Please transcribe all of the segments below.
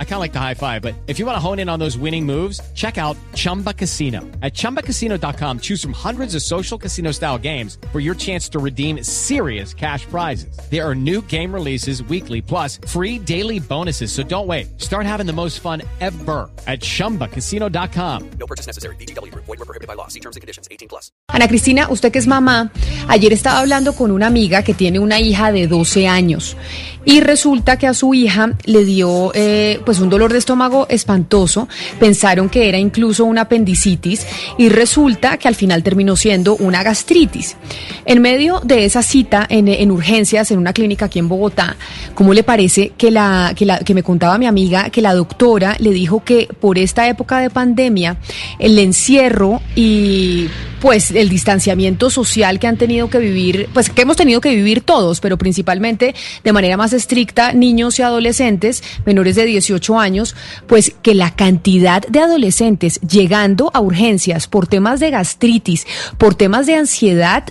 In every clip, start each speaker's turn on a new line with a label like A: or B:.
A: I kind of like the high five, but if you want to hone in on those winning moves, check out Chumba Casino. At ChumbaCasino.com, choose from hundreds of social casino style games for your chance to redeem serious cash prizes. There are new game releases weekly, plus free daily bonuses. So don't wait. Start having the most fun ever at ChumbaCasino.com. No purchase necessary. BGW. Void were prohibited by law. See terms and conditions. 18 plus.
B: Ana Cristina, usted que es mamá, ayer estaba hablando con una amiga que tiene una hija de 12 años y resulta que a su hija le dio eh, pues un dolor de estómago espantoso, pensaron que era incluso una apendicitis y resulta que al final terminó siendo una gastritis. En medio de esa cita en, urgencias en una clínica aquí en Bogotá, ¿cómo le parece que la, que la que me contaba mi amiga que la doctora le dijo que por esta época de pandemia el encierro y pues el distanciamiento social que han tenido que vivir, pues que hemos tenido que vivir todos, pero principalmente de manera más estricta niños y adolescentes menores de 18 años, pues que la cantidad de adolescentes llegando a urgencias por temas de gastritis, por temas de ansiedad,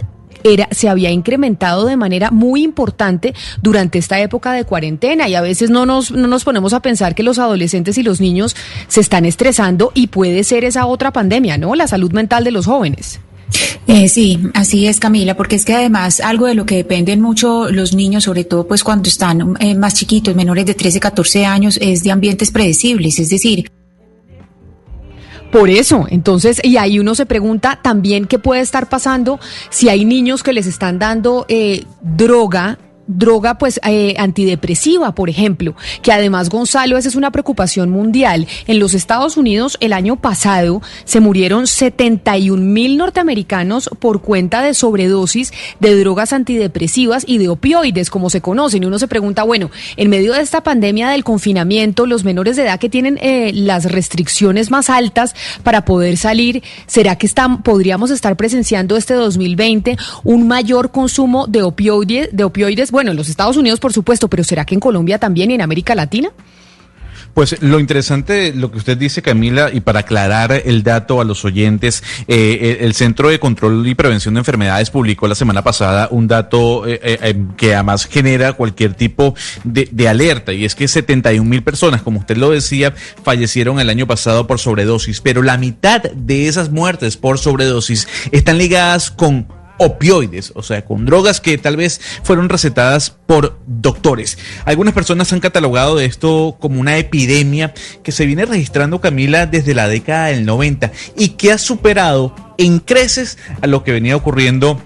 B: era, se había incrementado de manera muy importante durante esta época de cuarentena y a veces no nos, no nos ponemos a pensar que los adolescentes y los niños se están estresando y puede ser esa otra pandemia, ¿no? La salud mental de los jóvenes.
C: Eh, sí, así es Camila, porque es que además algo de lo que dependen mucho los niños, sobre todo pues cuando están eh, más chiquitos, menores de 13, 14 años, es de ambientes predecibles, es decir,
B: por eso, entonces, y ahí uno se pregunta también qué puede estar pasando si hay niños que les están dando eh, droga droga pues eh, antidepresiva, por ejemplo, que además Gonzalo, esa es una preocupación mundial. En los Estados Unidos el año pasado se murieron 71 mil norteamericanos por cuenta de sobredosis de drogas antidepresivas y de opioides, como se conocen. Y uno se pregunta, bueno, en medio de esta pandemia del confinamiento, los menores de edad que tienen eh, las restricciones más altas para poder salir, ¿será que están, podríamos estar presenciando este 2020 un mayor consumo de opioides, de opioides bueno, en los Estados Unidos, por supuesto, pero ¿será que en Colombia también y en América Latina?
D: Pues lo interesante, lo que usted dice, Camila, y para aclarar el dato a los oyentes, eh, el Centro de Control y Prevención de Enfermedades publicó la semana pasada un dato eh, eh, que además genera cualquier tipo de, de, alerta, y es que 71 mil personas, como usted lo decía, fallecieron el año pasado por sobredosis, pero la mitad de esas muertes por sobredosis están ligadas con opioides, o sea, con drogas que tal vez fueron recetadas por doctores. Algunas personas han catalogado esto como una epidemia que se viene registrando, Camila, desde la década del 90 y que ha superado en creces a lo que venía ocurriendo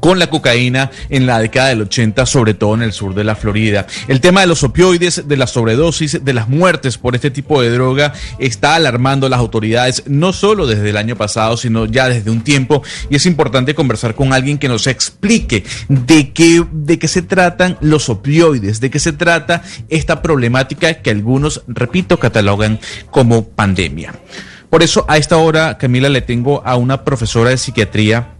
D: con la cocaína en la década del 80, sobre todo en el sur de la Florida. El tema de los opioides, de la sobredosis, de las muertes por este tipo de droga está alarmando a las autoridades, no solo desde el año pasado, sino ya desde un tiempo. Y es importante conversar con alguien que nos explique de qué, de qué se tratan los opioides, de qué se trata esta problemática que algunos, repito, catalogan como pandemia. Por eso, a esta hora, Camila, le tengo a una profesora de psiquiatría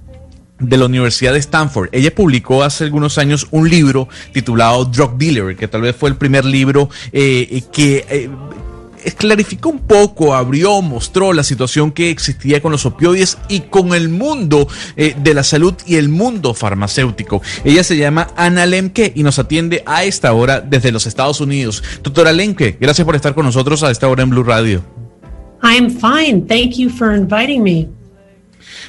D: de la Universidad de Stanford. Ella publicó hace algunos años un libro titulado Drug Dealer, que tal vez fue el primer libro eh, que... Eh, clarificó un poco, abrió, mostró la situación que existía con los opioides y con el mundo eh, de la salud y el mundo farmacéutico. Ella se llama Ana Lemke y nos atiende a esta hora desde los Estados Unidos. Doctora Lemke, gracias por estar con nosotros a esta hora en Blue Radio.
E: I'm fine. Thank you for inviting me.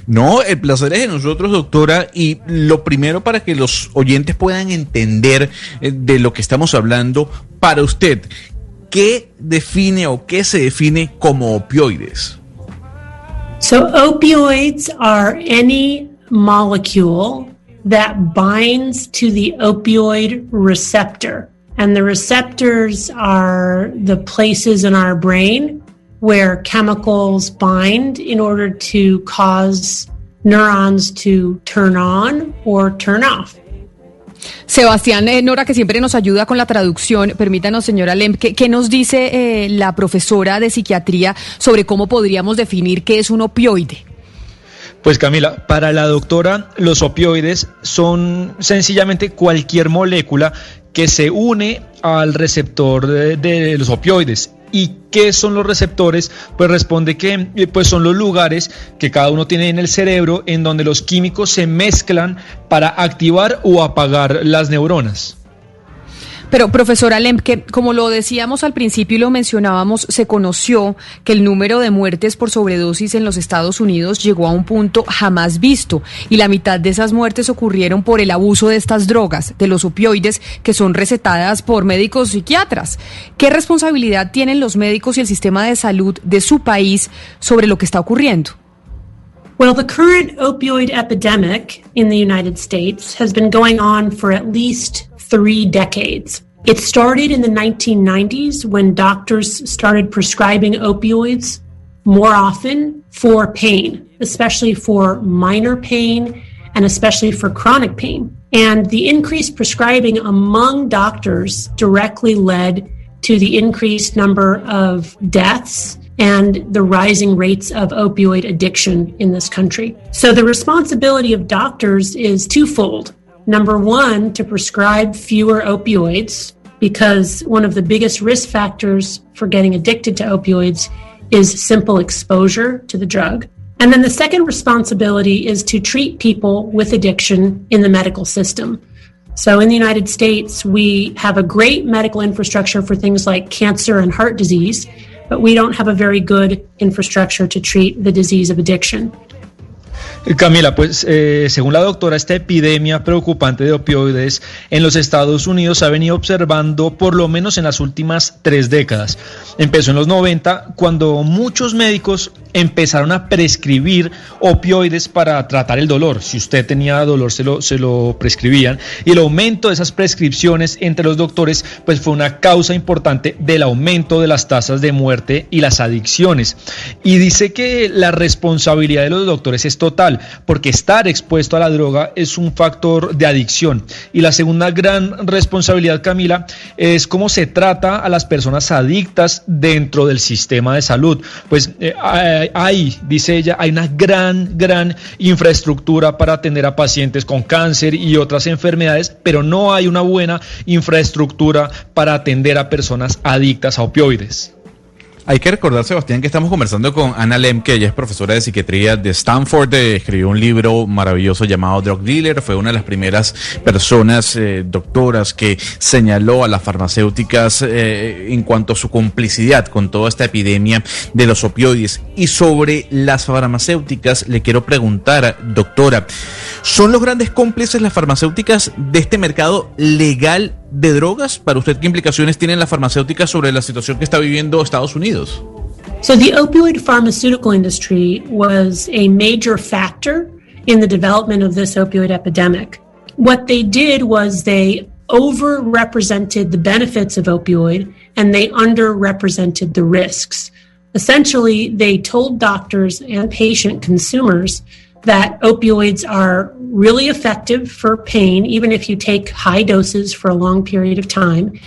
D: No, el placer es de nosotros, doctora. Y lo primero para que los oyentes puedan entender eh, de lo que estamos hablando, para usted, ¿qué define o qué se define como opioides?
E: So, opioids are any molecule that binds to the opioid receptor. And the receptors are the places in our brain where chemicals bind in order to cause neurons to turn on or turn off.
B: Sebastián eh, Nora, que siempre nos ayuda con la traducción, permítanos, señora Lem, ¿qué, nos dice eh, la profesora de psiquiatría sobre cómo podríamos definir qué es un opioide?
F: Pues Camila, para la doctora, los opioides son sencillamente cualquier molécula que se une al receptor de, los opioides ¿Y qué son los receptores? Pues responde que eh, pues son los lugares que cada uno tiene en el cerebro en donde los químicos se mezclan para activar o apagar las neuronas.
B: Pero, profesora Lemke, como lo decíamos al principio y lo mencionábamos, se conoció que el número de muertes por sobredosis en los Estados Unidos llegó a un punto jamás visto y la mitad de esas muertes ocurrieron por el abuso de estas drogas, de los opioides, que son recetadas por médicos psiquiatras. ¿Qué responsabilidad tienen los médicos y el sistema de salud de su país sobre lo que está ocurriendo?
E: Well, the current opioid epidemic in the United States has been going on for at least three decades. It started in the 1990s when doctors started prescribing opioids more often for pain, especially for minor pain and especially for chronic pain. And the increased prescribing among doctors directly led to the increased number of deaths and the rising rates of opioid addiction in this country. So the responsibility of doctors is twofold. Number one, to prescribe fewer opioids, because one of the biggest risk factors for getting addicted to opioids is simple exposure to the drug. And then the second responsibility is to treat people with addiction in the medical system. So in the United States, we have a great medical infrastructure for things like cancer and heart disease, but we don't have a very good infrastructure to treat the disease of addiction.
F: Camila, pues eh, según la doctora, esta epidemia preocupante de opioides en los Estados Unidos ha venido observando por lo menos en las últimas tres décadas. Empezó en los 90 cuando muchos médicos empezaron a prescribir opioides para tratar el dolor. Si usted tenía dolor, se lo, se lo prescribían. Y el aumento de esas prescripciones entre los doctores pues fue una causa importante del aumento de las tasas de muerte y las adicciones. Y dice que la responsabilidad de los doctores es total, porque estar expuesto a la droga es un factor de adicción. Y la segunda gran responsabilidad, Camila, es cómo se trata a las personas adictas dentro del sistema de salud. Pues eh, hay, dice ella, hay una gran, gran infraestructura para atender a pacientes con cáncer y otras enfermedades, pero no hay una buena infraestructura para atender a personas adictas a opioides.
D: Hay que recordar, Sebastián, que estamos conversando con Ana Lem, que ella es profesora de psiquiatría de Stanford, eh, escribió un libro maravilloso llamado Drug Dealer, fue una de las primeras personas, eh, doctoras, que señaló a las farmacéuticas eh, en cuanto a su complicidad con toda esta epidemia de los opioides. Y sobre las farmacéuticas, le quiero preguntar, doctora, ¿son los grandes cómplices las farmacéuticas de este mercado legal de drogas? Para usted, ¿qué implicaciones tienen las farmacéuticas sobre la situación que está viviendo Estados Unidos?
E: So, the opioid pharmaceutical industry was a major factor in the development of this opioid epidemic. What they did was they overrepresented the benefits of opioid and they underrepresented the risks. Essentially, they told doctors and patient consumers that opioids are really effective for pain, even if you take high doses for a long period of time.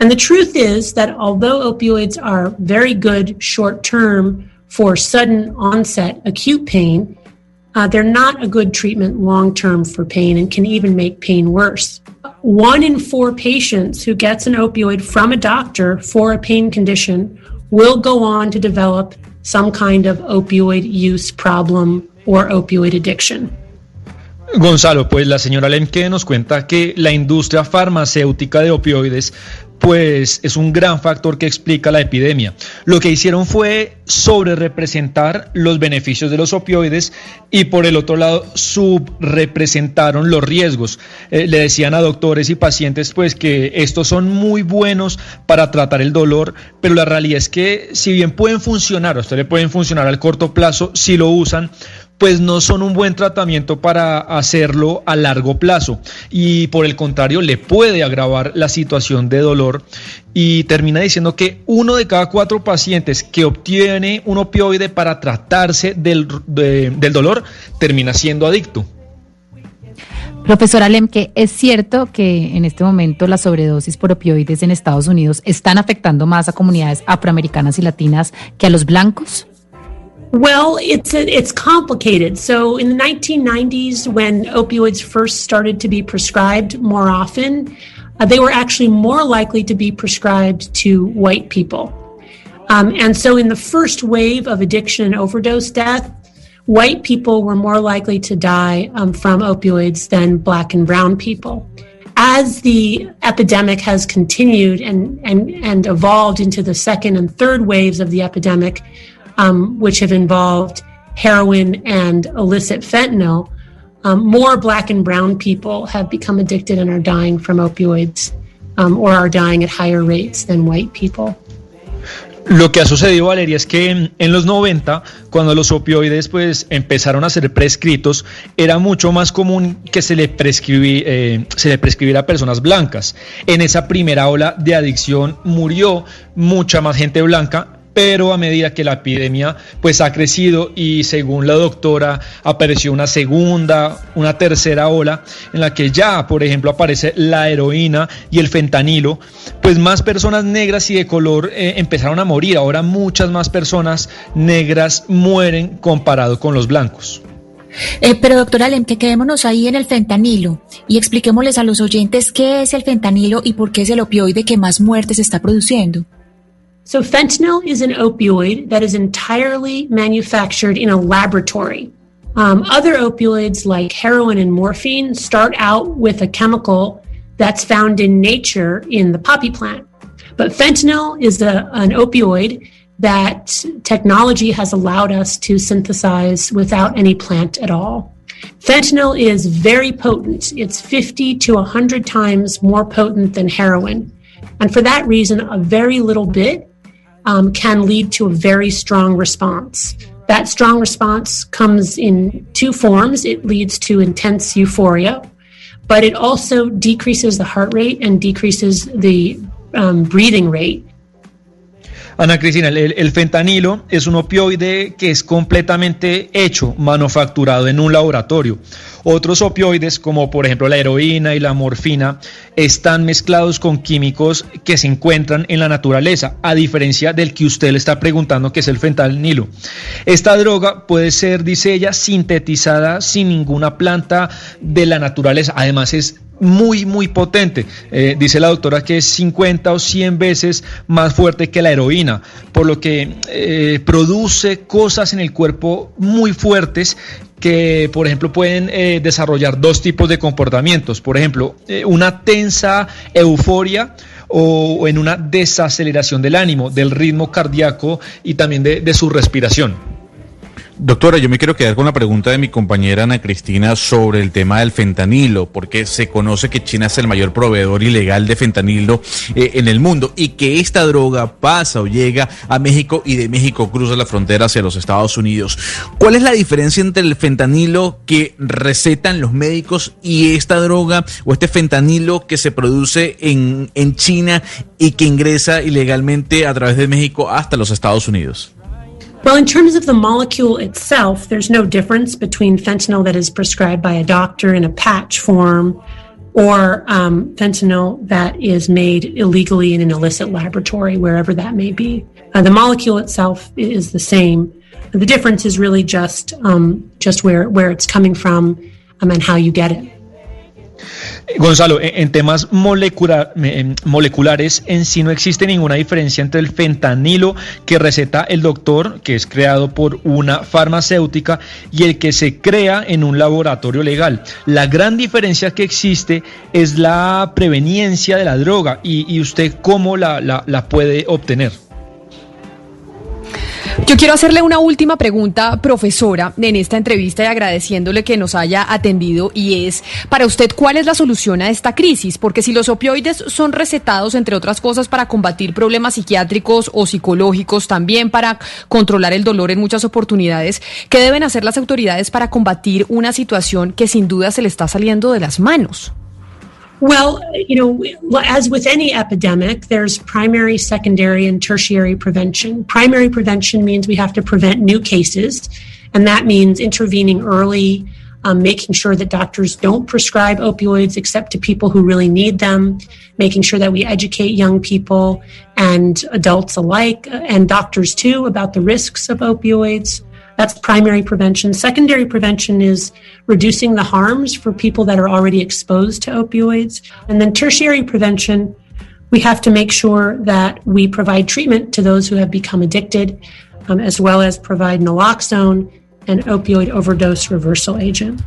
E: And the truth is that although opioids are very good short term for sudden onset acute pain, uh, they're not a good treatment long term for pain and can even make pain worse. One in four patients who gets an opioid from a doctor for a pain condition will go on to develop some kind of opioid use problem or opioid addiction.
F: Gonzalo, pues la señora Lemke nos cuenta que la industria farmacéutica de opioides pues es un gran factor que explica la epidemia. Lo que hicieron fue sobrerepresentar los beneficios de los opioides y por el otro lado subrepresentaron los riesgos. Eh, le decían a doctores y pacientes pues que estos son muy buenos para tratar el dolor, pero la realidad es que si bien pueden funcionar, a usted pueden funcionar al corto plazo si lo usan, pues no son un buen tratamiento para hacerlo a largo plazo y por el contrario le puede agravar la situación de dolor y termina diciendo que uno de cada cuatro pacientes que obtiene un opioide para tratarse del, del dolor termina siendo adicto.
C: Profesora Lemke, ¿es cierto que en este momento las sobredosis por opioides en Estados Unidos están afectando más a comunidades afroamericanas y latinas que a los blancos?
E: Well, it's it's complicated. So in the 1990s, when opioids first started to be prescribed more often, uh, they were actually more likely to be prescribed to white people. Um, and so, in the first wave of addiction and overdose death, white people were more likely to die um, from opioids than black and brown people. As the epidemic has continued and, and, and evolved into the second and third waves of the epidemic, um, which have involved heroin and illicit fentanyl, um, more black and brown people have become addicted and are dying from opioids um, or are dying at higher rates than white people.
F: Lo que ha sucedido, Valeria, es que en los 90, cuando los opioides pues empezaron a ser prescritos, era mucho más común que se le, prescribí, eh, se le prescribiera a personas blancas. En esa primera ola de adicción murió mucha más gente blanca pero a medida que la epidemia pues ha crecido y según la doctora apareció una segunda, una tercera ola en la que ya, por ejemplo, aparece la heroína y el fentanilo, pues más personas negras y de color eh, empezaron a morir. Ahora muchas más personas negras mueren comparado con los blancos.
C: Eh, pero doctora Lem, que quedémonos ahí en el fentanilo y expliquémosles a los oyentes qué es el fentanilo y por qué es el opioide que más muertes está produciendo.
E: So, fentanyl is an opioid that is entirely manufactured in a laboratory. Um, other opioids like heroin and morphine start out with a chemical that's found in nature in the poppy plant. But fentanyl is a, an opioid that technology has allowed us to synthesize without any plant at all. Fentanyl is very potent. It's 50 to 100 times more potent than heroin. And for that reason, a very little bit um, can lead to a very strong response. That strong response comes in two forms. It leads to intense euphoria, but it also decreases the heart rate and decreases the um, breathing rate.
F: Ana Cristina, el, fentanilo es un opioide que es completamente hecho, manufacturado en un laboratorio. Otros opioides, como por ejemplo la heroína y la morfina, están mezclados con químicos que se encuentran en la naturaleza, a diferencia del que usted le está preguntando, que es el fentanilo. Esta droga puede ser, dice ella, sintetizada sin ninguna planta de la naturaleza. Además es muy, muy potente. Eh, dice la doctora que es 50 o 100 veces más fuerte que la heroína, por lo que eh, produce cosas en el cuerpo muy fuertes que, por ejemplo, pueden eh, desarrollar dos tipos de comportamientos. Por ejemplo, una tensa euforia o, en una desaceleración del ánimo, del ritmo cardíaco y también de su respiración.
D: Doctora, yo me quiero quedar con la pregunta de mi compañera Ana Cristina sobre el tema del fentanilo, porque se conoce que China es el mayor proveedor ilegal de fentanilo eh, en el mundo y que esta droga pasa o llega a México y de México cruza la frontera hacia los Estados Unidos. ¿Cuál es la diferencia entre el fentanilo que recetan los médicos y esta droga o este fentanilo que se produce en, en China y que ingresa ilegalmente a través de México hasta los Estados Unidos?
E: Well, in terms of the molecule itself, there's no difference between fentanyl that is prescribed by a doctor in a patch form or um, fentanyl that is made illegally in an illicit laboratory, wherever that may be. Uh, the molecule itself is the same. The difference is really just um, just where where it's coming from um, and how you get it.
F: Gonzalo, en temas molecular, moleculares, en sí no existe ninguna diferencia entre el fentanilo que receta el doctor, que es creado por una farmacéutica, y el que se crea en un laboratorio legal. La gran diferencia que existe es la preveniencia de la droga y, usted cómo la, la puede obtener.
B: Yo quiero hacerle una última pregunta, profesora, en esta entrevista y agradeciéndole que nos haya atendido y es, para usted, ¿cuál es la solución a esta crisis? Porque si los opioides son recetados, entre otras cosas, para combatir problemas psiquiátricos o psicológicos, también para controlar el dolor en muchas oportunidades, ¿qué deben hacer las autoridades para combatir una situación que sin duda se le está saliendo de las manos?
E: Well, you know, as with any epidemic, there's primary, secondary, and tertiary prevention. Primary prevention means we have to prevent new cases, and that means intervening early, um, making sure that doctors don't prescribe opioids except to people who really need them, making sure that we educate young people and adults alike, uh, and doctors too, about the risks of opioids. That's primary prevention. Secondary prevention is reducing the harms for people that are already exposed to opioids. And then tertiary prevention We have to make sure that we provide treatment to those who have become addicted, um, as well as provide naloxone and opioid overdose reversal agent.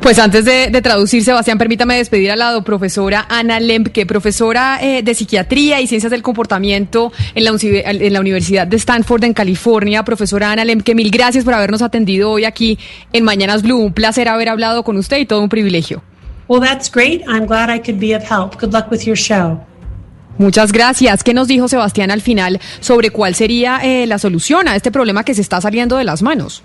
B: Pues antes de, de, traducir, Sebastián, permítame despedir a la profesora Ana Lemke, profesora eh, de Psiquiatría y Ciencias del Comportamiento en la, en la, Universidad de Stanford en California. Profesora Ana Lemke, mil gracias por habernos atendido hoy aquí en Mañanas Blue. Un placer haber hablado con usted y todo un privilegio.
E: Well, that's great. I'm glad I could be of help. Good luck with your show.
B: Muchas gracias. ¿Qué nos dijo Sebastián al final sobre cuál sería eh, la solución a este problema que se está saliendo de las manos?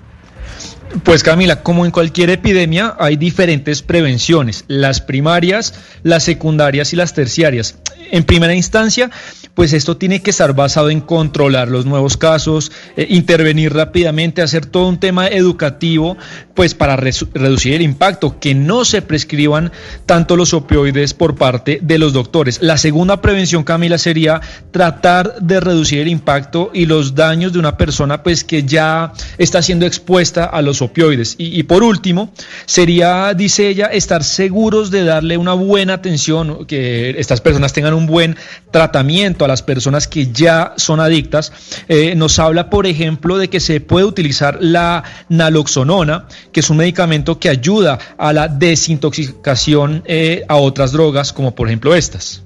F: Pues Camila, como en cualquier epidemia, hay diferentes prevenciones, las primarias, las secundarias y las terciarias. En primera instancia, pues esto tiene que estar basado en controlar los nuevos casos, eh, intervenir rápidamente, hacer todo un tema educativo, pues para reducir el impacto, que no se prescriban tanto los opioides por parte de los doctores. La segunda prevención, Camila, sería tratar de reducir el impacto y los daños de una persona pues que ya está siendo expuesta a los opioides. Y, y por último, sería, dice ella, estar seguros de darle una buena atención, que estas personas tengan un buen tratamiento a las personas que ya son adictas. Eh, nos habla, por ejemplo, de que se puede utilizar la naloxonona, que es un medicamento que ayuda a la desintoxicación eh, a otras drogas, como por ejemplo estas.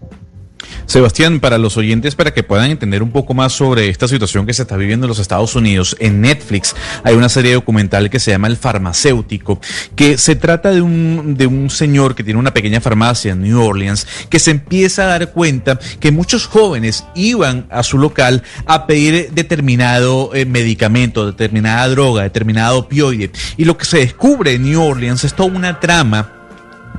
D: Sebastián, para los oyentes, para que puedan entender un poco más sobre esta situación que se está viviendo en los Estados Unidos, en Netflix hay una serie documental que se llama El Farmacéutico, que se trata de un, de un señor que tiene una pequeña farmacia en New Orleans, que se empieza a dar cuenta que muchos jóvenes iban a su local a pedir determinado eh, medicamento, determinada droga, determinado opioide. Y lo que se descubre en New Orleans es toda una trama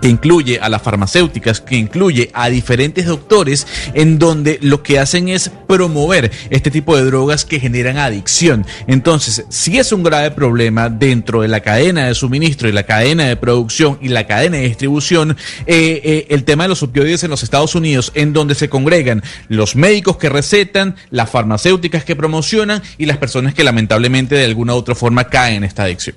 D: que incluye a las farmacéuticas, que incluye a diferentes doctores, en donde lo que hacen es promover este tipo de drogas que generan adicción. Entonces, si es un grave problema dentro de la cadena de suministro y la cadena de producción y la cadena de distribución, eh, eh, el tema de los opioides en los Estados Unidos, en donde se congregan los médicos que recetan, las farmacéuticas que promocionan y las personas que lamentablemente de alguna u otra forma caen en esta adicción.